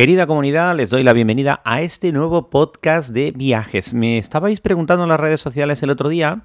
Querida comunidad, les doy la bienvenida a este nuevo podcast de viajes. Me estabais preguntando en las redes sociales el otro día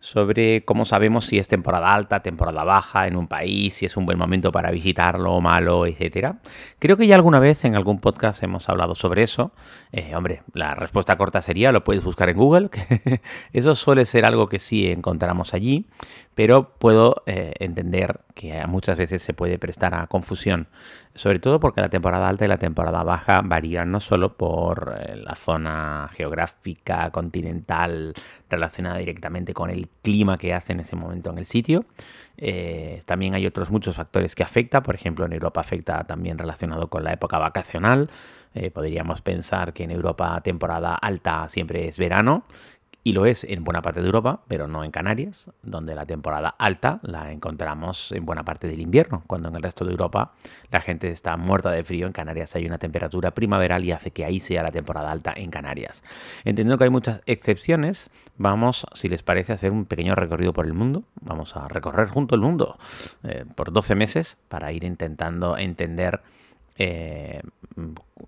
sobre cómo sabemos si es temporada alta, temporada baja en un país, si es un buen momento para visitarlo o malo, etc. Creo que ya alguna vez en algún podcast hemos hablado sobre eso. Eh, hombre, la respuesta corta sería, lo puedes buscar en Google, eso suele ser algo que sí encontramos allí, pero puedo eh, entender que muchas veces se puede prestar a confusión, sobre todo porque la temporada alta y la temporada baja varían no solo por eh, la zona geográfica, continental, relacionada directamente con el clima que hace en ese momento en el sitio. Eh, también hay otros muchos factores que afectan, por ejemplo en Europa afecta también relacionado con la época vacacional. Eh, podríamos pensar que en Europa temporada alta siempre es verano y lo es en buena parte de Europa, pero no en Canarias, donde la temporada alta la encontramos en buena parte del invierno, cuando en el resto de Europa la gente está muerta de frío, en Canarias hay una temperatura primaveral y hace que ahí sea la temporada alta en Canarias. Entendiendo que hay muchas excepciones, vamos, si les parece, a hacer un pequeño recorrido por el mundo. Vamos a recorrer junto el mundo eh, por 12 meses para ir intentando entender eh,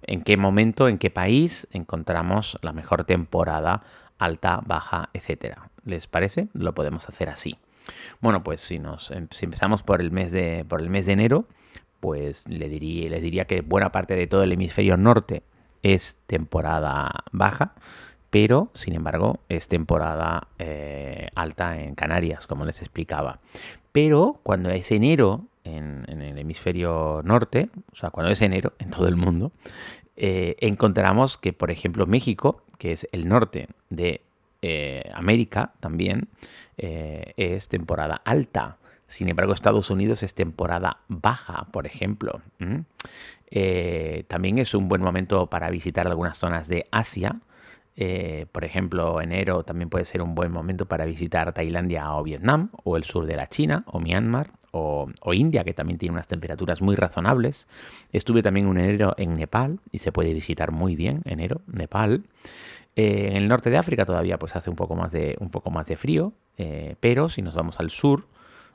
en qué momento, en qué país encontramos la mejor temporada alta, baja, etcétera. ¿Les parece? Lo podemos hacer así. Bueno, pues si, nos, em, empezamos por el, mes de, por el mes de enero, pues le diría, les diría que buena parte de todo el hemisferio norte es temporada baja, pero sin embargo es temporada eh, alta en Canarias, como les explicaba. Pero cuando es enero en, el hemisferio norte, o sea, cuando es enero en todo el mundo, eh, encontramos que, por ejemplo, México que es el norte de eh, América también, eh, es temporada alta. Sin embargo, Estados Unidos es temporada baja, por ejemplo. También es un buen momento para visitar algunas zonas de Asia. por ejemplo, enero también puede ser un buen momento para visitar Tailandia o Vietnam, o el sur de la China, o Myanmar, o, India, que también tiene unas temperaturas muy razonables. Estuve también un enero en Nepal y se puede visitar muy bien enero, Nepal. Eh, en el norte de África todavía pues hace un poco más de, un poco más de frío, eh, pero si nos vamos al sur,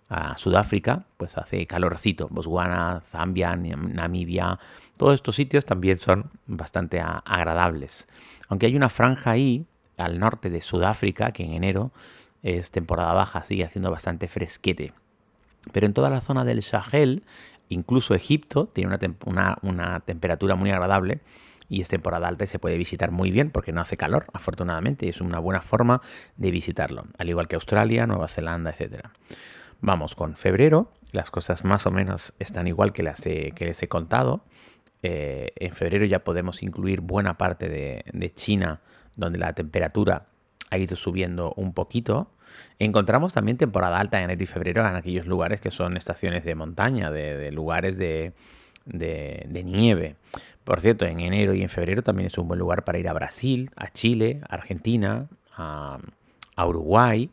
a Sudáfrica, pues hace calorcito. Botswana, Zambia, Namibia, todos estos sitios también son bastante agradables. Aunque hay una franja ahí, al norte de Sudáfrica, que en enero es temporada baja, sigue haciendo bastante fresquete. Pero en toda la zona del Sahel, incluso Egipto, tiene una temperatura muy agradable y es temporada alta y se puede visitar muy bien porque no hace calor, afortunadamente, y es una buena forma de visitarlo, al igual que Australia, Nueva Zelanda, etc. Vamos con febrero, las cosas más o menos están igual que, las que les he contado. Eh, en febrero ya podemos incluir buena parte de, China, donde la temperatura ha ido subiendo un poquito. Encontramos también temporada alta en enero y febrero en aquellos lugares que son estaciones de montaña, de lugares de, de, nieve. Por cierto, en enero y en febrero también es un buen lugar para ir a Brasil, a Chile, a Argentina, a, Uruguay.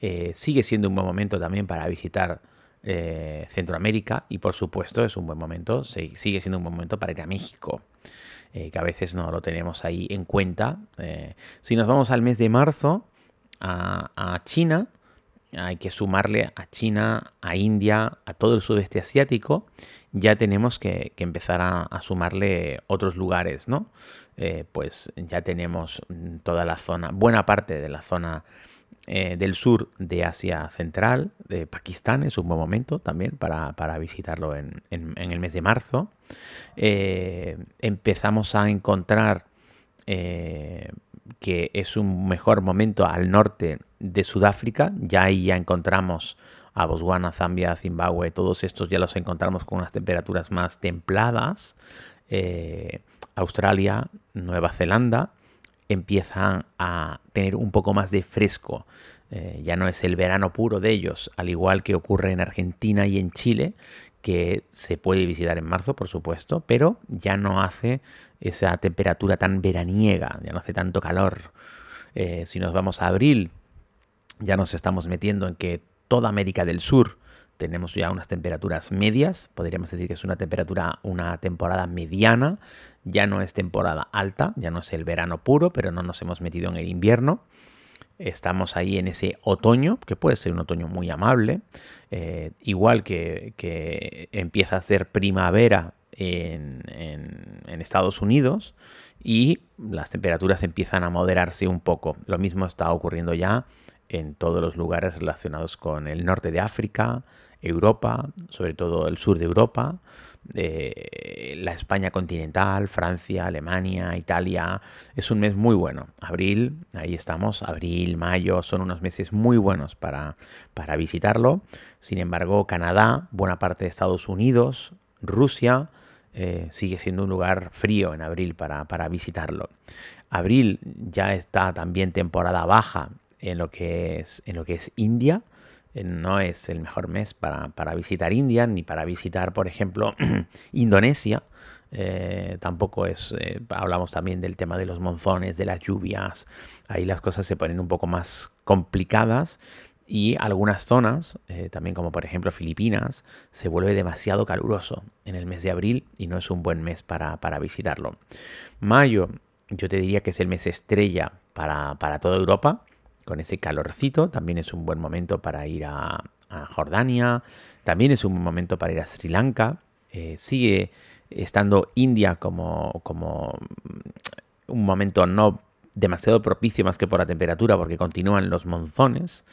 Eh, sigue siendo un buen momento también para visitar eh, Centroamérica y por supuesto es un buen momento, sigue siendo un buen momento para ir a México. Eh, que a veces no lo tenemos ahí en cuenta. si nos vamos al mes de marzo, a China, hay que sumarle a China, a India, a todo el sudeste asiático, ya tenemos que, empezar a, sumarle otros lugares, ¿no? Eh, pues ya tenemos toda la zona, buena parte de la zona eh, del sur de Asia Central, de Pakistán, es un buen momento también para, visitarlo en, el mes de marzo. Eh, empezamos a encontrar que es un mejor momento al norte de Sudáfrica. Ya ahí ya encontramos a Botswana, Zambia, Zimbabue, todos estos ya los encontramos con unas temperaturas más templadas. Eh, Australia, Nueva Zelanda empiezan a tener un poco más de fresco. Eh, ya no es el verano puro de ellos, al igual que ocurre en Argentina y en Chile, que se puede visitar en marzo, por supuesto, pero ya no hace esa temperatura tan veraniega, ya no hace tanto calor. Eh, si nos vamos a abril, ya nos estamos metiendo en que toda América del Sur tenemos ya unas temperaturas medias, podríamos decir que es una temperatura, una temporada mediana, ya no es temporada alta, ya no es el verano puro, pero no nos hemos metido en el invierno. Estamos ahí en ese otoño, que puede ser un otoño muy amable, eh, igual que, empieza a ser primavera en, Estados Unidos y las temperaturas empiezan a moderarse un poco. Lo mismo está ocurriendo ya en todos los lugares relacionados con el norte de África, Europa, sobre todo el sur de Europa, la España continental, Francia, Alemania, Italia. Es un mes muy bueno. Abril, ahí estamos, abril, mayo, son unos meses muy buenos para, para visitarlo. Sin embargo, Canadá, buena parte de Estados Unidos, Rusia, eh, sigue siendo un lugar frío en abril para, para, visitarlo. Abril ya está también temporada baja en lo que es, en lo que es India. Eh, no es el mejor mes para, visitar India ni para visitar, por ejemplo, Indonesia. Eh, tampoco es, eh, hablamos también del tema de los monzones, de las lluvias. Ahí las cosas se ponen un poco más complicadas y algunas zonas, también como por ejemplo Filipinas, se vuelve demasiado caluroso en el mes de abril y no es un buen mes para, visitarlo. Mayo, yo te diría que es el mes estrella para, para toda Europa con ese calorcito. También es un buen momento para ir a, Jordania. También es un buen momento para ir a Sri Lanka. Eh, sigue estando India como, como un momento no demasiado propicio más que por la temperatura porque continúan los monzones.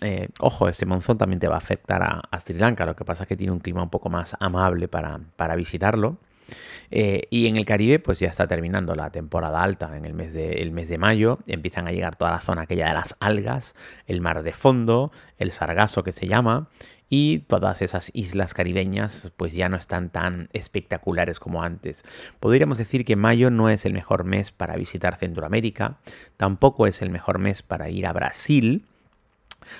Eh, ojo, ese monzón también te va a afectar a, Sri Lanka, lo que pasa es que tiene un clima un poco más amable para, para visitarlo. Eh, y en el Caribe, pues ya está terminando la temporada alta en el mes, de, mes de mayo. Empiezan a llegar toda la zona aquella de las algas, el mar de fondo, el sargazo que se llama, y todas esas islas caribeñas pues ya no están tan espectaculares como antes. Podríamos decir que mayo no es el mejor mes para visitar Centroamérica, tampoco es el mejor mes para ir a Brasil,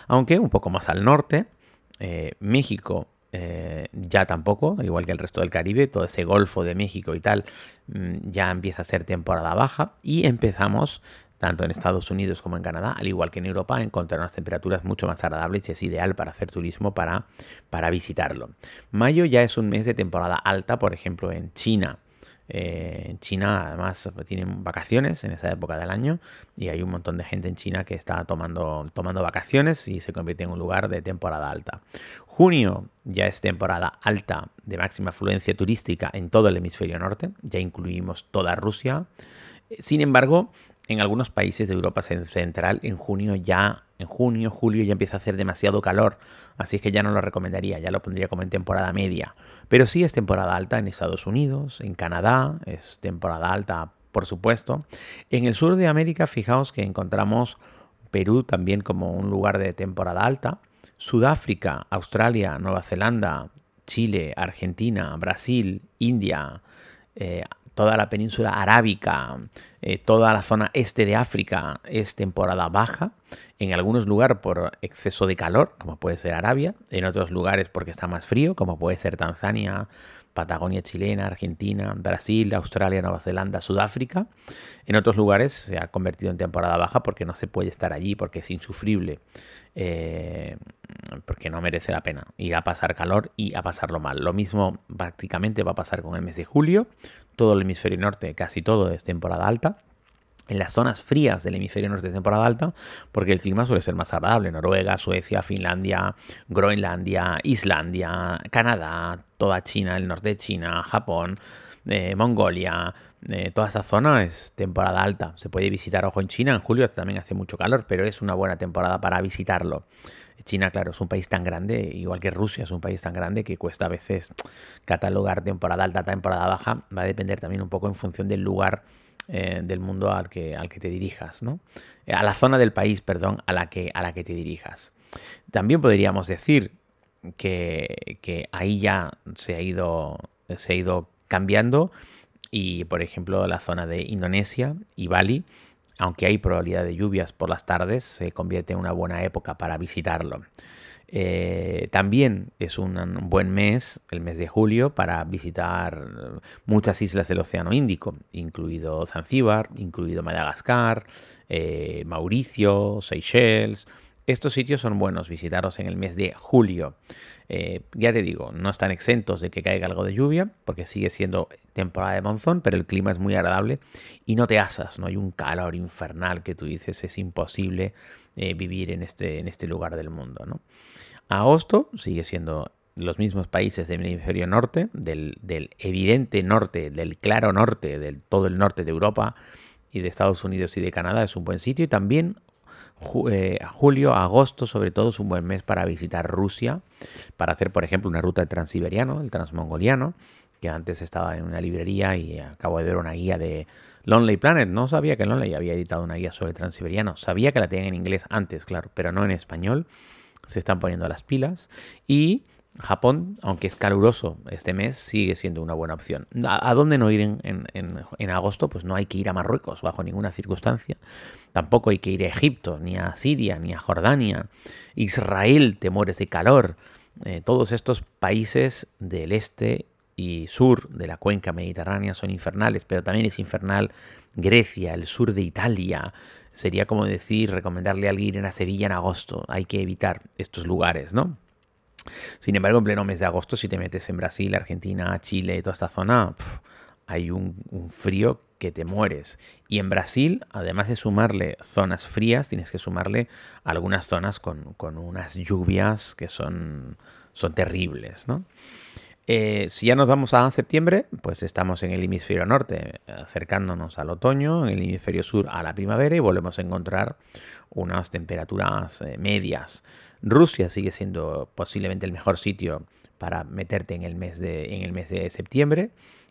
aunque un poco más al norte. Eh, México eh, ya tampoco, igual que el resto del Caribe, todo ese Golfo de México y tal, mm, ya empieza a ser temporada baja y empezamos tanto en Estados Unidos como en Canadá, al igual que en Europa, a encontrar unas temperaturas mucho más agradables y es ideal para hacer turismo para, para visitarlo. Mayo ya es un mes de temporada alta, por ejemplo, en China eh, en China además tienen vacaciones en esa época del año y hay un montón de gente en China que está tomando, tomando vacaciones y se convierte en un lugar de temporada alta. Junio ya es temporada alta de máxima afluencia turística en todo el hemisferio norte, ya incluimos toda Rusia. Sin embargo, en algunos países de Europa Central en junio ya, en junio, julio ya empieza a hacer demasiado calor, así es que ya no lo recomendaría, ya lo pondría como en temporada media. Pero sí es temporada alta en Estados Unidos, en Canadá, es temporada alta, por supuesto. En el sur de América, fijaos que encontramos Perú también como un lugar de temporada alta. Sudáfrica, Australia, Nueva Zelanda, Chile, Argentina, Brasil, India, eh, toda la península arábica, eh, toda la zona este de África es temporada baja, en algunos lugares por exceso de calor, como puede ser Arabia, en otros lugares porque está más frío, como puede ser Tanzania, Patagonia chilena, Argentina, Brasil, Australia, Nueva Zelanda, Sudáfrica. En otros lugares se ha convertido en temporada baja porque no se puede estar allí, porque es insufrible, eh, porque no merece la pena ir a pasar calor y a pasarlo mal. Lo mismo prácticamente va a pasar con el mes de julio. Todo el hemisferio norte, casi todo es temporada alta en las zonas frías del hemisferio norte de temporada alta, porque el clima suele ser más agradable. Noruega, Suecia, Finlandia, Groenlandia, Islandia, Canadá, toda China, el norte de China, Japón, eh, Mongolia, eh, toda esta zona es temporada alta. Se puede visitar, ojo, en China, en julio también hace mucho calor, pero es una buena temporada para visitarlo. China, claro, es un país tan grande, igual que Rusia, es un país tan grande que cuesta a veces catalogar temporada alta, temporada baja. Va a depender también un poco en función del lugar eh, del mundo al que, al que te dirijas, ¿no? Eh, a la zona del país, perdón, a la que, a la que te dirijas. También podríamos decir que, ahí ya se ha, ido, se ha ido cambiando y, por ejemplo, la zona de Indonesia y Bali, aunque hay probabilidad de lluvias por las tardes, se convierte en una buena época para visitarlo. Eh, también es un buen mes, el mes de julio, para visitar muchas islas del Océano Índico, incluido Zanzíbar, incluido Madagascar, eh, Mauricio, Seychelles, Estos sitios son buenos visitarlos en el mes de julio. Eh, ya te digo, no están exentos de que caiga algo de lluvia, porque sigue siendo temporada de monzón, pero el clima es muy agradable y no te asas, no hay un calor infernal que tú dices es imposible eh, vivir en este, en este lugar del mundo. ¿no? Agosto sigue siendo los mismos países del hemisferio norte, del, del, evidente norte, del claro norte, del todo el norte de Europa y de Estados Unidos y de Canadá es un buen sitio y también julio, agosto sobre todo es un buen mes para visitar Rusia, para hacer por ejemplo una ruta de transiberiano, el transmongoliano, que antes estaba en una librería y acabo de ver una guía de Lonely Planet. No sabía que Lonely había editado una guía sobre transiberiano. Sabía que la tenían en inglés antes, claro, pero no en español. Se están poniendo las pilas. Y Japón, aunque es caluroso este mes, sigue siendo una buena opción. ¿A, dónde no ir en, agosto? Pues no hay que ir a Marruecos bajo ninguna circunstancia. Tampoco hay que ir a Egipto, ni a Siria, ni a Jordania. Israel, temores de calor. Eh, todos estos países del este y sur de la cuenca mediterránea son infernales, pero también es infernal Grecia, el sur de Italia. Sería como decir, recomendarle a alguien ir a Sevilla en agosto. Hay que evitar estos lugares, ¿no? Sin embargo, en pleno mes de agosto, si te metes en Brasil, Argentina, Chile, toda esta zona, hay un, frío que te mueres. Y en Brasil, además de sumarle zonas frías, tienes que sumarle algunas zonas con, unas lluvias que son, son terribles, ¿no? Eh, si ya nos vamos a septiembre, pues estamos en el hemisferio norte, acercándonos al otoño, en el hemisferio sur a la primavera y volvemos a encontrar unas temperaturas eh, medias. Rusia sigue siendo posiblemente el mejor sitio para meterte en el mes de, en el mes de septiembre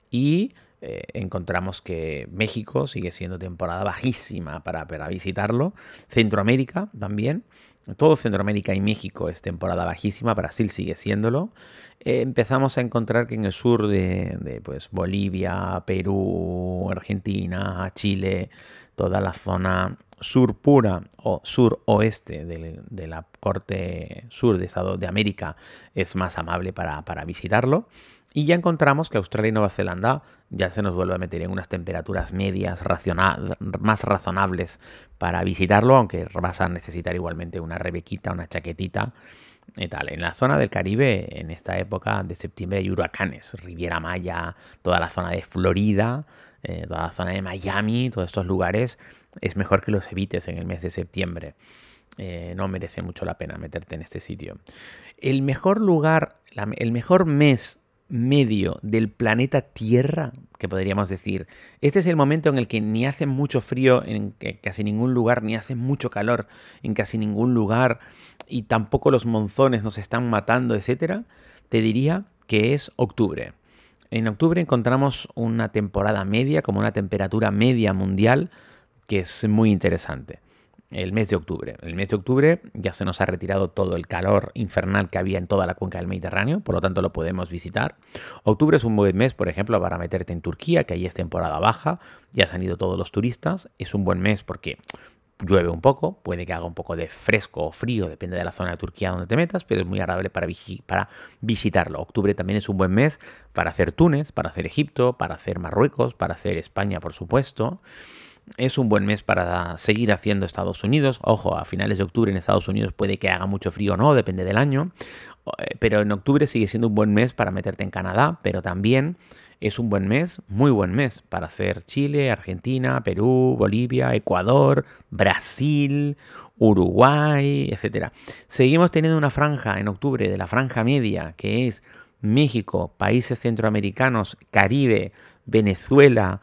y eh, encontramos que México sigue siendo temporada bajísima para, para visitarlo, Centroamérica también. Todo Centroamérica y México es temporada bajísima, Brasil sigue siéndolo. Eh, empezamos a encontrar que en el sur de, pues, Bolivia, Perú, Argentina, Chile, toda la zona sur pura o suroeste de, de la corte sur de Estado de América es más amable para, para visitarlo. Y ya encontramos que Australia y Nueva Zelanda ya se nos vuelve a meter en unas temperaturas medias más razonables para visitarlo, aunque vas a necesitar igualmente una rebequita, una chaquetita y tal. En la zona del Caribe, en esta época de septiembre hay huracanes, Riviera Maya, toda la zona de Florida, eh, toda la zona de Miami, todos estos lugares, es mejor que los evites en el mes de septiembre. Eh, no merece mucho la pena meterte en este sitio. El mejor lugar, el mejor mes medio del planeta Tierra, que podríamos decir. Este es el momento en el que ni hace mucho frío en casi ningún lugar, ni hace mucho calor en casi ningún lugar, y tampoco los monzones nos están matando, etcétera. Te diría que es octubre. En octubre encontramos una temporada media, como una temperatura media mundial, que es muy interesante el mes de octubre. El mes de octubre ya se nos ha retirado todo el calor infernal que había en toda la cuenca del Mediterráneo, por lo tanto lo podemos visitar. Octubre es un buen mes, por ejemplo, para meterte en Turquía, que ahí es temporada baja, ya se han ido todos los turistas. Es un buen mes porque llueve un poco, puede que haga un poco de fresco o frío, depende de la zona de Turquía donde te metas, pero es muy agradable para, visitarlo. Octubre también es un buen mes para hacer Túnez, para hacer Egipto, para hacer Marruecos, para hacer España, por supuesto. Es un buen mes para seguir haciendo Estados Unidos. Ojo, a finales de octubre en Estados Unidos puede que haga mucho frío o no, depende del año. Eh, pero en octubre sigue siendo un buen mes para meterte en Canadá, pero también es un buen mes, muy buen mes, para hacer Chile, Argentina, Perú, Bolivia, Ecuador, Brasil, Uruguay, etc. Seguimos teniendo una franja en octubre de la franja media, que es México, países centroamericanos, Caribe, Venezuela,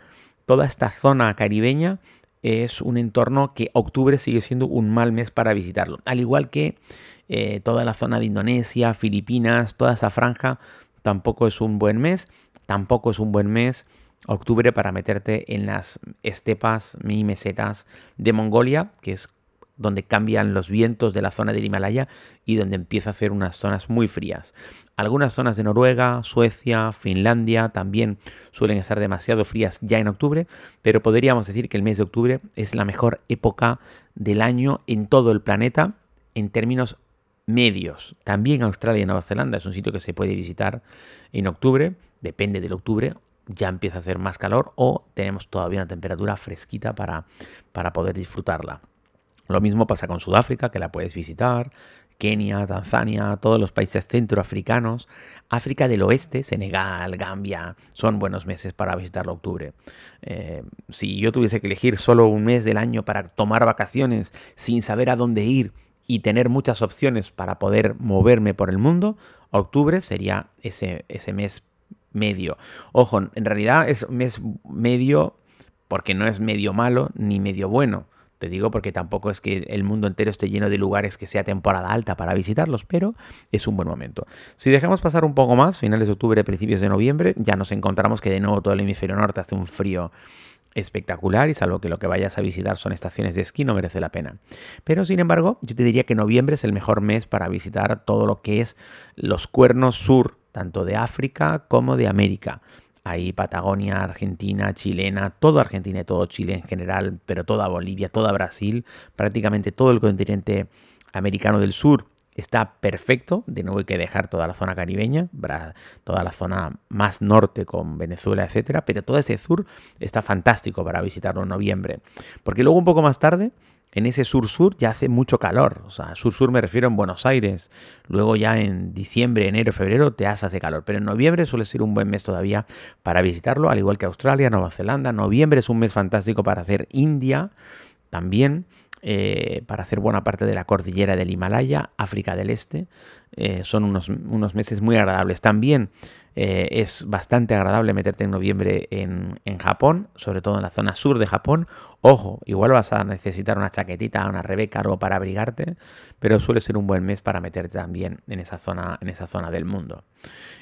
toda esta zona caribeña es un entorno que octubre sigue siendo un mal mes para visitarlo. Al igual que eh, toda la zona de Indonesia, Filipinas, toda esa franja tampoco es un buen mes. Tampoco es un buen mes octubre para meterte en las estepas y mesetas de Mongolia, que es donde cambian los vientos de la zona del Himalaya y donde empieza a hacer unas zonas muy frías. Algunas zonas de Noruega, Suecia, Finlandia también suelen estar demasiado frías ya en octubre, pero podríamos decir que el mes de octubre es la mejor época del año en todo el planeta en términos medios. También Australia y Nueva Zelanda es un sitio que se puede visitar en octubre, depende del octubre, ya empieza a hacer más calor o tenemos todavía una temperatura fresquita para, para poder disfrutarla. Lo mismo pasa con Sudáfrica, que la puedes visitar, Kenia, Tanzania, todos los países centroafricanos, África del Oeste, Senegal, Gambia, son buenos meses para visitarlo octubre. Eh, si yo tuviese que elegir solo un mes del año para tomar vacaciones sin saber a dónde ir y tener muchas opciones para poder moverme por el mundo, octubre sería ese, ese mes medio. Ojo, en realidad es mes medio porque no es medio malo ni medio bueno. Te digo porque tampoco es que el mundo entero esté lleno de lugares que sea temporada alta para visitarlos, pero es un buen momento. Si dejamos pasar un poco más, finales de octubre, principios de noviembre, ya nos encontramos que de nuevo todo el hemisferio norte hace un frío espectacular y salvo que lo que vayas a visitar son estaciones de esquí no merece la pena. Pero sin embargo, yo te diría que noviembre es el mejor mes para visitar todo lo que es los cuernos sur, tanto de África como de América. Ahí Patagonia, Argentina, chilena, todo Argentina y todo Chile en general, pero toda Bolivia, toda Brasil, prácticamente todo el continente americano del sur está perfecto. De nuevo hay que dejar toda la zona caribeña, toda la zona más norte con Venezuela, etcétera, pero todo ese sur está fantástico para visitarlo en noviembre. Porque luego un poco más tarde en ese sur-sur ya hace mucho calor. O sea, sur-sur me refiero en Buenos Aires. Luego ya en diciembre, enero, febrero te hace calor. Pero en noviembre suele ser un buen mes todavía para visitarlo, al igual que Australia, Nueva Zelanda. Noviembre es un mes fantástico para hacer India también. Eh, para hacer buena parte de la cordillera del Himalaya, África del Este. Eh, son unos, unos, meses muy agradables. También eh, es bastante agradable meterte en noviembre en, en, Japón, sobre todo en la zona sur de Japón. Ojo, igual vas a necesitar una chaquetita, una rebeca, algo para abrigarte, pero suele ser un buen mes para meterte también en esa zona, en esa zona del mundo.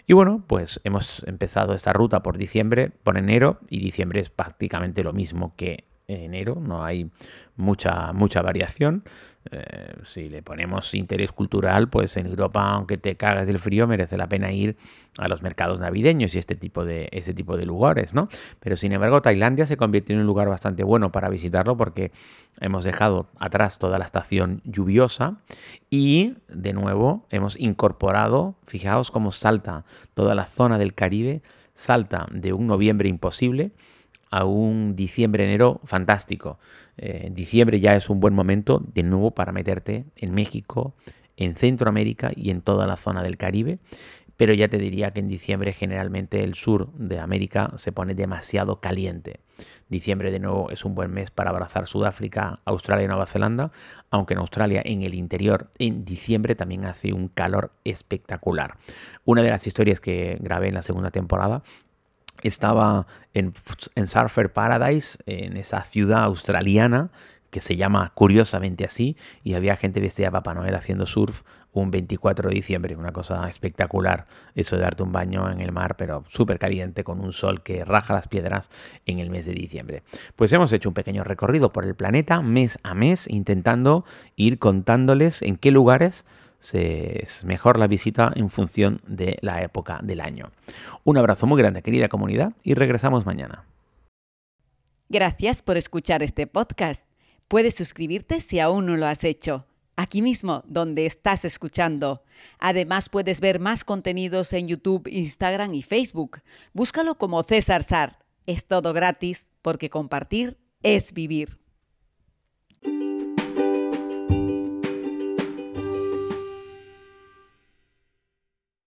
Y bueno, pues hemos empezado esta ruta por diciembre, por enero, y diciembre es prácticamente lo mismo que enero, no hay mucha, mucha variación. Eh, si le ponemos interés cultural, pues en Europa, aunque te cagas del frío, merece la pena ir a los mercados navideños y este tipo de, este tipo de lugares, ¿no? Pero sin embargo, Tailandia se convierte en un lugar bastante bueno para visitarlo porque hemos dejado atrás toda la estación lluviosa y de nuevo hemos incorporado, fijaos cómo salta toda la zona del Caribe, salta de un noviembre imposible a un diciembre-enero fantástico. Eh, diciembre ya es un buen momento de nuevo para meterte en México, en Centroamérica y en toda la zona del Caribe. Pero ya te diría que en diciembre generalmente el sur de América se pone demasiado caliente. Diciembre de nuevo es un buen mes para abrazar Sudáfrica, Australia y Nueva Zelanda, aunque en Australia en el interior en diciembre también hace un calor espectacular. Una de las historias que grabé en la segunda temporada estaba en, Surfer Paradise, en esa ciudad australiana que se llama curiosamente así, y había gente vestida de Papá Noel haciendo surf un 24 de diciembre, una cosa espectacular, eso de darte un baño en el mar, pero súper caliente, con un sol que raja las piedras en el mes de diciembre. Pues hemos hecho un pequeño recorrido por el planeta mes a mes, intentando ir contándoles en qué lugares es mejor la visita en función de la época del año. Un abrazo muy grande, querida comunidad, y regresamos mañana. Gracias por escuchar este podcast. Puedes suscribirte si aún no lo has hecho, aquí mismo donde estás escuchando. Además puedes ver más contenidos en YouTube, Instagram y Facebook. Búscalo como César Sar. Es todo gratis porque compartir es vivir.